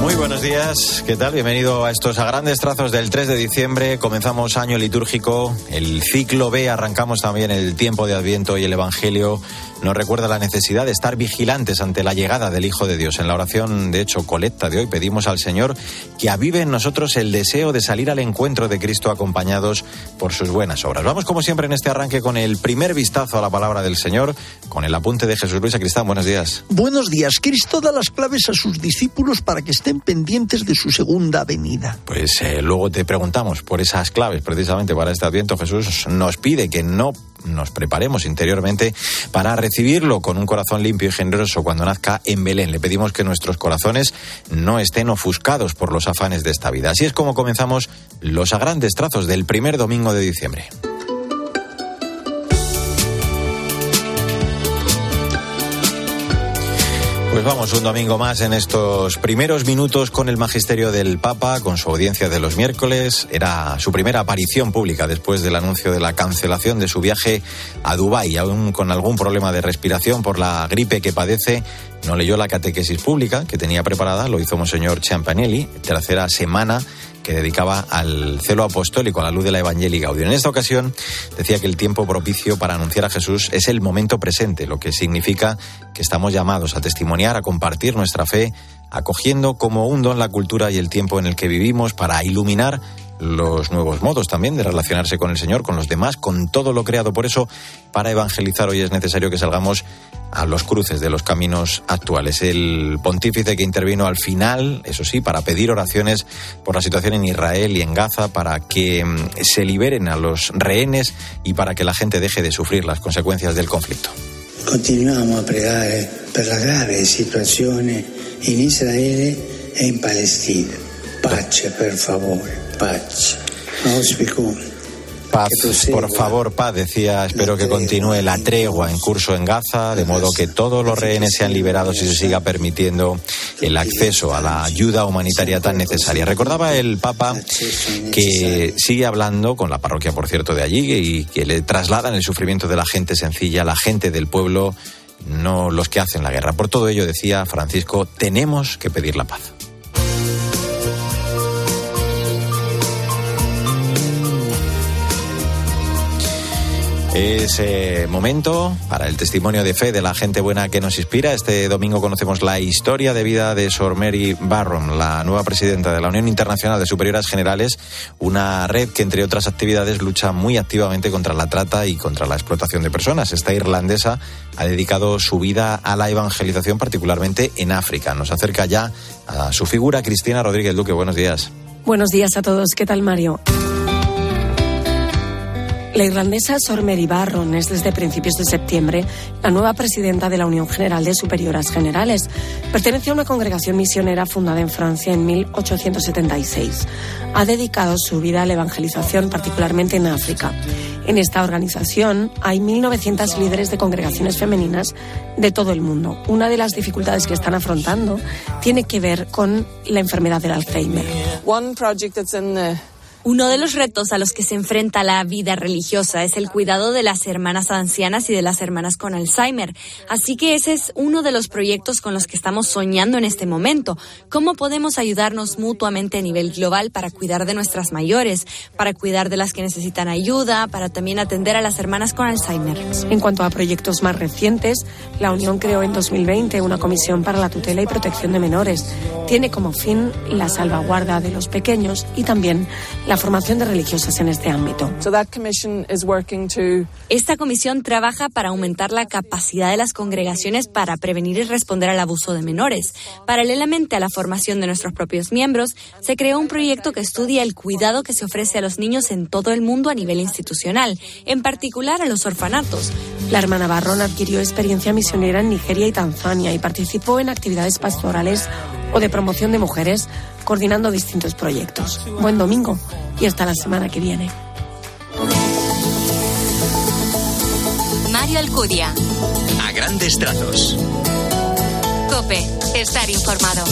Muy buenos días, ¿qué tal? Bienvenido a estos a grandes trazos del 3 de diciembre. Comenzamos año litúrgico, el ciclo B, arrancamos también el tiempo de Adviento y el Evangelio nos recuerda la necesidad de estar vigilantes ante la llegada del Hijo de Dios. En la oración, de hecho, colecta de hoy pedimos al Señor que avive en nosotros el deseo de salir al encuentro de Cristo acompañados por sus buenas obras. Vamos, como siempre, en este arranque con el primer vistazo a la palabra del Señor, con el apunte de Jesús Luis Cristán. Buenos días. Buenos días. Cristo da las claves a sus discípulos para que estén pendientes de su segunda venida. Pues eh, luego te preguntamos por esas claves, precisamente para este Adviento. Jesús nos pide que no nos preparemos interiormente para recibirlo con un corazón limpio y generoso cuando nazca en Belén. Le pedimos que nuestros corazones no estén ofuscados por los afanes de esta vida. Así es como comenzamos los grandes trazos del primer domingo de diciembre. Pues vamos un domingo más en estos primeros minutos con el magisterio del Papa, con su audiencia de los miércoles. Era su primera aparición pública después del anuncio de la cancelación de su viaje a Dubái, aún con algún problema de respiración por la gripe que padece. No leyó la catequesis pública que tenía preparada, lo hizo Monseñor Champanelli, tercera semana que dedicaba al celo apostólico, a la luz de la Evangelii Gaudium. En esta ocasión decía que el tiempo propicio para anunciar a Jesús es el momento presente, lo que significa que estamos llamados a testimoniar, a compartir nuestra fe, acogiendo como un don la cultura y el tiempo en el que vivimos para iluminar los nuevos modos también de relacionarse con el Señor, con los demás, con todo lo creado. Por eso, para evangelizar hoy es necesario que salgamos a los cruces de los caminos actuales. El pontífice que intervino al final, eso sí, para pedir oraciones por la situación en Israel y en Gaza, para que mm, se liberen a los rehenes y para que la gente deje de sufrir las consecuencias del conflicto. Continuamos a pregare per la grave situazione in Israele e in Palestina. Pace, per favore. Paz. Paz, por favor, paz, decía, espero que continúe la tregua en curso en Gaza, de modo que todos los rehenes sean liberados y se siga permitiendo el acceso a la ayuda humanitaria tan necesaria. Recordaba el Papa que sigue hablando con la parroquia, por cierto, de allí y que le trasladan el sufrimiento de la gente sencilla, la gente del pueblo, no los que hacen la guerra. Por todo ello, decía Francisco, tenemos que pedir la paz. Ese momento para el testimonio de fe de la gente buena que nos inspira. Este domingo conocemos la historia de vida de Sor Mary Barron, la nueva presidenta de la Unión Internacional de Superioras Generales, una red que, entre otras actividades, lucha muy activamente contra la trata y contra la explotación de personas. Esta irlandesa ha dedicado su vida a la evangelización, particularmente en África. Nos acerca ya a su figura, Cristina Rodríguez Duque. Buenos días. Buenos días a todos. ¿Qué tal, Mario? La irlandesa Sor Mary Barron es desde principios de septiembre la nueva presidenta de la Unión General de Superioras Generales. Pertenece a una congregación misionera fundada en Francia en 1876. Ha dedicado su vida a la evangelización, particularmente en África. En esta organización hay 1.900 líderes de congregaciones femeninas de todo el mundo. Una de las dificultades que están afrontando tiene que ver con la enfermedad del Alzheimer. Uno de los retos a los que se enfrenta la vida religiosa es el cuidado de las hermanas ancianas y de las hermanas con Alzheimer. Así que ese es uno de los proyectos con los que estamos soñando en este momento. ¿Cómo podemos ayudarnos mutuamente a nivel global para cuidar de nuestras mayores, para cuidar de las que necesitan ayuda, para también atender a las hermanas con Alzheimer? En cuanto a proyectos más recientes, la Unión creó en 2020 una comisión para la tutela y protección de menores. Tiene como fin la salvaguarda de los pequeños y también la la formación de religiosas en este ámbito. Esta comisión trabaja para aumentar la capacidad de las congregaciones para prevenir y responder al abuso de menores. Paralelamente a la formación de nuestros propios miembros, se creó un proyecto que estudia el cuidado que se ofrece a los niños en todo el mundo a nivel institucional, en particular a los orfanatos. La hermana Barrón adquirió experiencia misionera en Nigeria y Tanzania y participó en actividades pastorales o de promoción de mujeres, coordinando distintos proyectos. Buen domingo y hasta la semana que viene. Mario Alcudia. A grandes trazos. Cope, estar informado.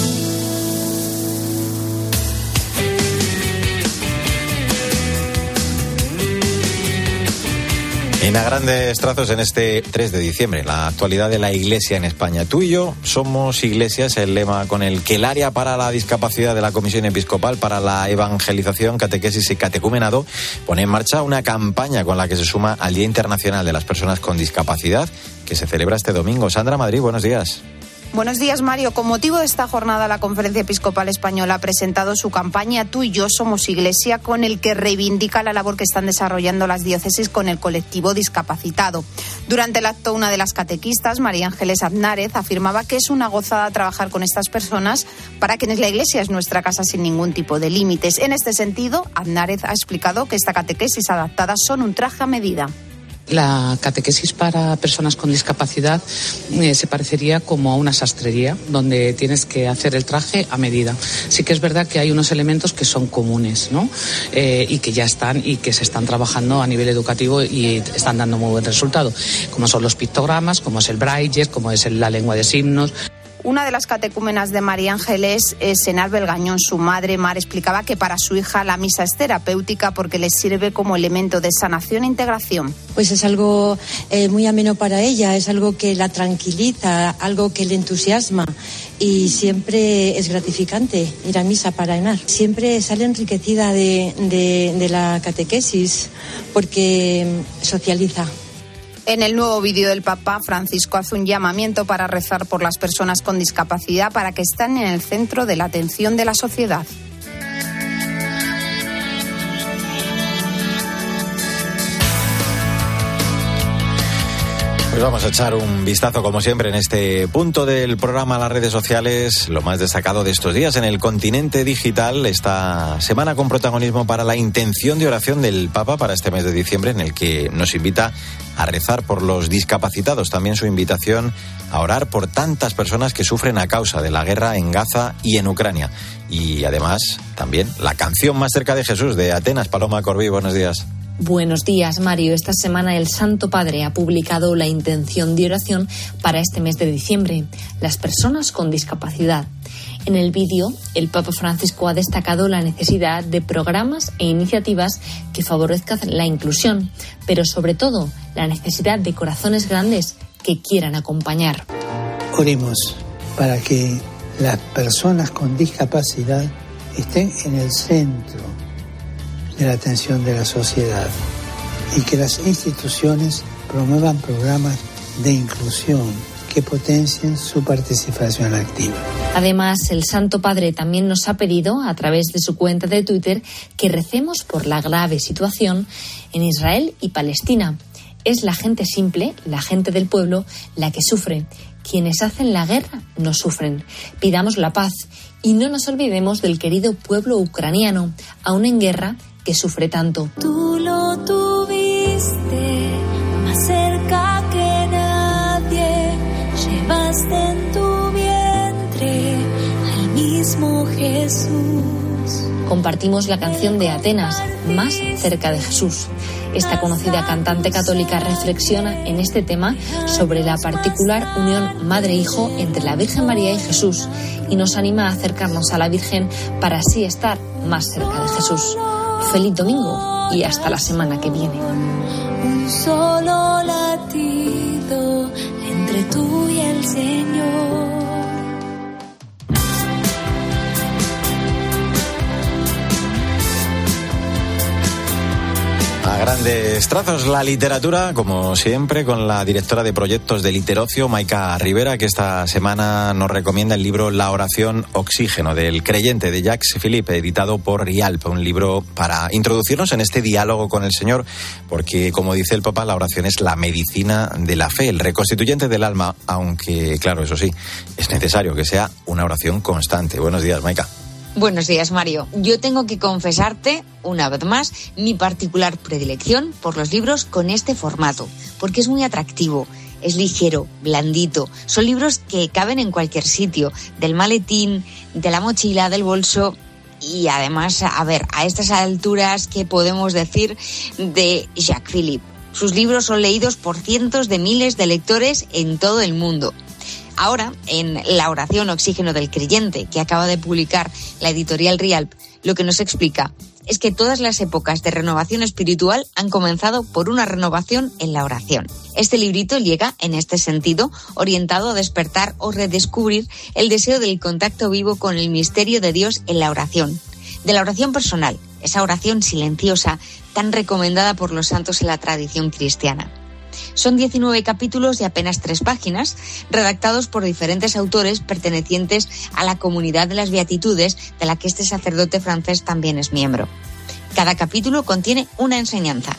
En a grandes trazos en este 3 de diciembre, la actualidad de la Iglesia en España. Tú y yo somos iglesias, el lema con el que el área para la discapacidad de la Comisión Episcopal para la Evangelización, Catequesis y Catecumenado pone en marcha una campaña con la que se suma al Día Internacional de las Personas con Discapacidad, que se celebra este domingo. Sandra Madrid, buenos días. Buenos días, Mario. Con motivo de esta jornada, la Conferencia Episcopal Española ha presentado su campaña Tú y yo somos Iglesia, con el que reivindica la labor que están desarrollando las diócesis con el colectivo discapacitado. Durante el acto, una de las catequistas, María Ángeles Aznárez, afirmaba que es una gozada trabajar con estas personas para quienes la Iglesia es nuestra casa sin ningún tipo de límites. En este sentido, Aznárez ha explicado que esta catequesis adaptada son un traje a medida. La catequesis para personas con discapacidad eh, se parecería como a una sastrería, donde tienes que hacer el traje a medida. Sí que es verdad que hay unos elementos que son comunes, ¿no? Eh, y que ya están y que se están trabajando a nivel educativo y están dando muy buen resultado, como son los pictogramas, como es el braille, como es la lengua de signos. Una de las catecúmenas de María Ángeles es Enar Belgañón. Su madre, Mar, explicaba que para su hija la misa es terapéutica porque le sirve como elemento de sanación e integración. Pues es algo eh, muy ameno para ella, es algo que la tranquiliza, algo que le entusiasma y siempre es gratificante ir a misa para Enar. Siempre sale enriquecida de, de la catequesis porque socializa. En el nuevo vídeo del Papa, Francisco hace un llamamiento para rezar por las personas con discapacidad para que estén en el centro de la atención de la sociedad. Vamos a echar un vistazo, como siempre, en este punto del programa a las redes sociales. Lo más destacado de estos días en el continente digital, esta semana con protagonismo para la intención de oración del Papa para este mes de diciembre, en el que nos invita a rezar por los discapacitados. También su invitación a orar por tantas personas que sufren a causa de la guerra en Gaza y en Ucrania. Y además, también la canción más cerca de Jesús de Atenas. Paloma Corbí, buenos días. Buenos días, Mario. Esta semana el Santo Padre ha publicado la intención de oración para este mes de diciembre, las personas con discapacidad. En el vídeo, el Papa Francisco ha destacado la necesidad de programas e iniciativas que favorezcan la inclusión, pero sobre todo la necesidad de corazones grandes que quieran acompañar. Oremos para que las personas con discapacidad estén en el centro de la atención de la sociedad y que las instituciones promuevan programas de inclusión que potencien su participación activa. Además, el Santo Padre también nos ha pedido, a través de su cuenta de Twitter, que recemos por la grave situación en Israel y Palestina. Es la gente simple, la gente del pueblo, la que sufre. Quienes hacen la guerra no sufren. Pidamos la paz y no nos olvidemos del querido pueblo ucraniano, aún en guerra, que sufre tanto. Tú lo tuviste más cerca que nadie, llevaste en tu vientre al mismo Jesús. Compartimos la canción de Atenas, Más cerca de Jesús. Esta conocida cantante católica reflexiona en este tema sobre la particular unión madre-hijo entre la Virgen María y Jesús y nos anima a acercarnos a la Virgen para así estar más cerca de Jesús. Feliz domingo y hasta la semana que viene. Un solo latido entre tú y el Señor. Grandes trazos la literatura, como siempre, con la directora de proyectos de Literocio, Maika Rivera, que esta semana nos recomienda el libro La oración oxígeno del creyente de Jacques Philippe, editado por Rialp, un libro para introducirnos en este diálogo con el Señor, porque, como dice el Papa, la oración es la medicina de la fe, el reconstituyente del alma, aunque, claro, eso sí, es necesario que sea una oración constante. Buenos días, Maika. Buenos días, Mario. Yo tengo que confesarte, una vez más, mi particular predilección por los libros con este formato, porque es muy atractivo. Es ligero, blandito. Son libros que caben en cualquier sitio, del maletín, de la mochila, del bolso. Y además, a ver, a estas alturas, ¿qué podemos decir de Jacques Philippe? Sus libros son leídos por cientos de miles de lectores en todo el mundo. Ahora, en La oración oxígeno del creyente, que acaba de publicar la editorial Rialp, lo que nos explica es que todas las épocas de renovación espiritual han comenzado por una renovación en la oración. Este librito llega, en este sentido, orientado a despertar o redescubrir el deseo del contacto vivo con el misterio de Dios en la oración, de la oración personal, esa oración silenciosa tan recomendada por los santos en la tradición cristiana. Son 19 capítulos de apenas tres páginas, redactados por diferentes autores pertenecientes a la comunidad de las Beatitudes, de la que este sacerdote francés también es miembro. Cada capítulo contiene una enseñanza.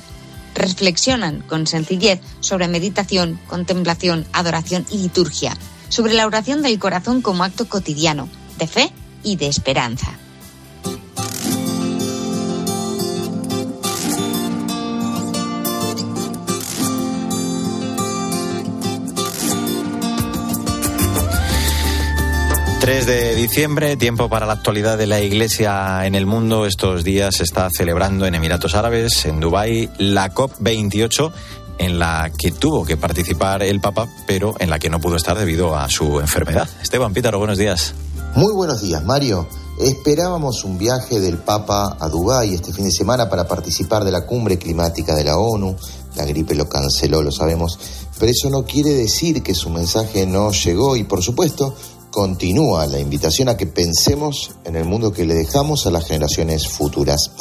Reflexionan con sencillez sobre meditación, contemplación, adoración y liturgia, sobre la oración del corazón como acto cotidiano, de fe y de esperanza. 3 de diciembre, tiempo para la actualidad de la Iglesia en el mundo. Estos días se está celebrando en Emiratos Árabes, en Dubái, la COP28 en la que tuvo que participar el Papa, pero en la que no pudo estar debido a su enfermedad. Esteban Pítaro, buenos días. Muy buenos días, Mario. Esperábamos un viaje del Papa a Dubái este fin de semana para participar de la cumbre climática de la ONU. La gripe lo canceló, lo sabemos, pero eso no quiere decir que su mensaje no llegó y, por supuesto, continúa la invitación a que pensemos en el mundo que le dejamos a las generaciones futuras.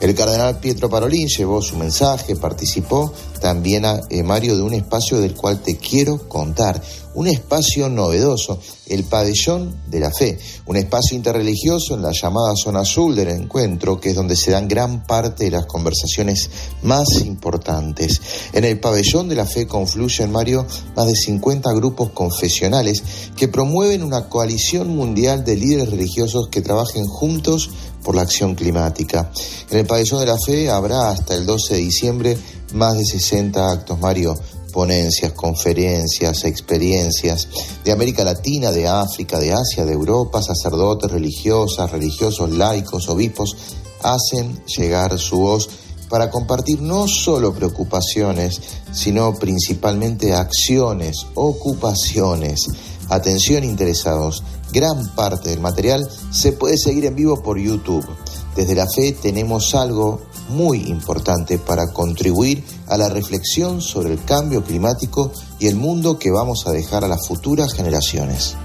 El cardenal Pietro Parolín llevó su mensaje, participó también a eh, Mario de un espacio del cual te quiero contar, un espacio novedoso, el pabellón de la fe, un espacio interreligioso en la llamada zona azul del encuentro, que es donde se dan gran parte de las conversaciones más importantes. En el pabellón de la fe confluyen, Mario, más de 50 grupos confesionales que promueven una coalición mundial de líderes religiosos que trabajen juntos por la acción climática. En el pabellón de la fe habrá hasta el 12 de diciembre más de 60 actos, Mario, ponencias, conferencias, experiencias de América Latina, de África, de Asia, de Europa, sacerdotes, religiosas, religiosos, laicos, obispos, hacen llegar su voz para compartir no solo preocupaciones, sino principalmente acciones, ocupaciones. Atención interesados, gran parte del material se puede seguir en vivo por YouTube. Desde la fe tenemos algo muy importante para contribuir a la reflexión sobre el cambio climático y el mundo que vamos a dejar a las futuras generaciones.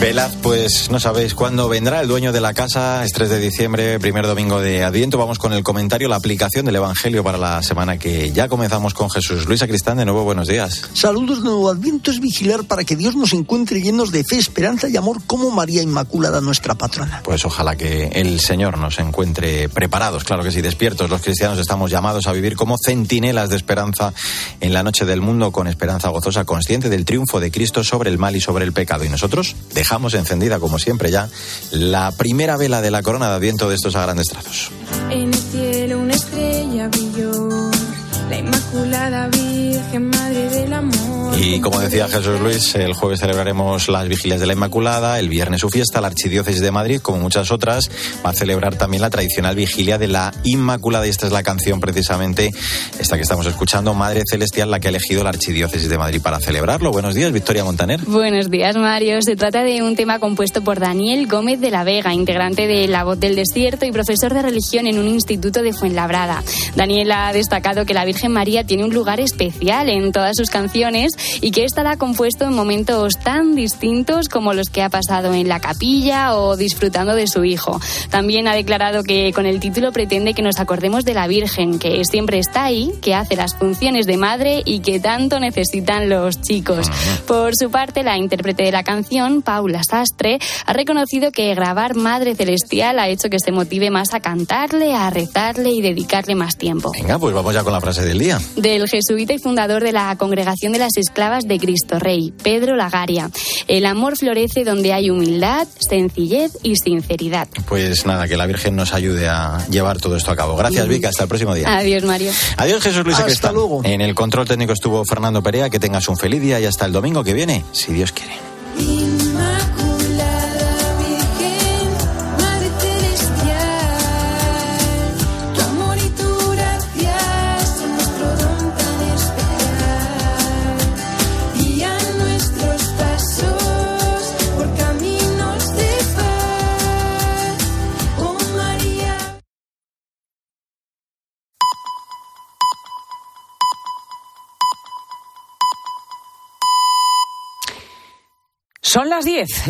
Velaz, pues no sabéis cuándo vendrá el dueño de la casa, es 3 de diciembre, primer domingo de Adviento. Vamos con el comentario, la aplicación del Evangelio para la semana que ya comenzamos con Jesús. Luisa Cristán, de nuevo, buenos días. Saludos de nuevo. Adviento es vigilar para que Dios nos encuentre llenos de fe, esperanza y amor como María Inmaculada, nuestra patrona. Pues ojalá que el Señor nos encuentre preparados, claro que sí, despiertos. Los cristianos estamos llamados a vivir como centinelas de esperanza en la noche del mundo, con esperanza gozosa, consciente del triunfo de Cristo sobre el mal y sobre el pecado. Y nosotros dejamos encendida, como siempre, ya la primera vela de la corona de Adviento de estos a grandes trazos. En el cielo una estrella brilló, la Inmaculada Virgen, Madre. Y como decía Jesús Luis, el jueves celebraremos las vigilias de la Inmaculada, el viernes su fiesta, la Archidiócesis de Madrid, como muchas otras, va a celebrar también la tradicional vigilia de la Inmaculada. Y esta es la canción precisamente, esta que estamos escuchando, Madre Celestial, la que ha elegido la Archidiócesis de Madrid para celebrarlo. Buenos días, Victoria Montaner. Buenos días, Mario. Se trata de un tema compuesto por Daniel Gómez de la Vega, integrante de La Voz del Desierto y profesor de religión en un instituto de Fuenlabrada. Daniel ha destacado que la Virgen María tiene un lugar especial en todas sus canciones y que ha compuesto en momentos tan distintos como los que ha pasado en la capilla o disfrutando de su hijo. También ha declarado que con el título pretende que nos acordemos de la Virgen, que siempre está ahí, que hace las funciones de madre y que tanto necesitan los chicos. Por su parte, la intérprete de la canción, Paula Sastre, ha reconocido que grabar Madre Celestial ha hecho que se motive más a cantarle, a rezarle y dedicarle más tiempo. Venga, pues vamos ya con la frase del día. Del jesuita y fundador de la Congregación de las Esclavas de Cristo Rey, Pedro Lagaria. El amor florece donde hay humildad, sencillez y sinceridad. Pues nada, que la Virgen nos ayude a llevar todo esto a cabo. Gracias, Vika. Hasta el próximo día. Adiós, Mario. Adiós, Jesús Luis Hasta luego. En el control técnico estuvo Fernando Perea. Que tengas un feliz día y hasta el domingo que viene, si Dios quiere. Las 10.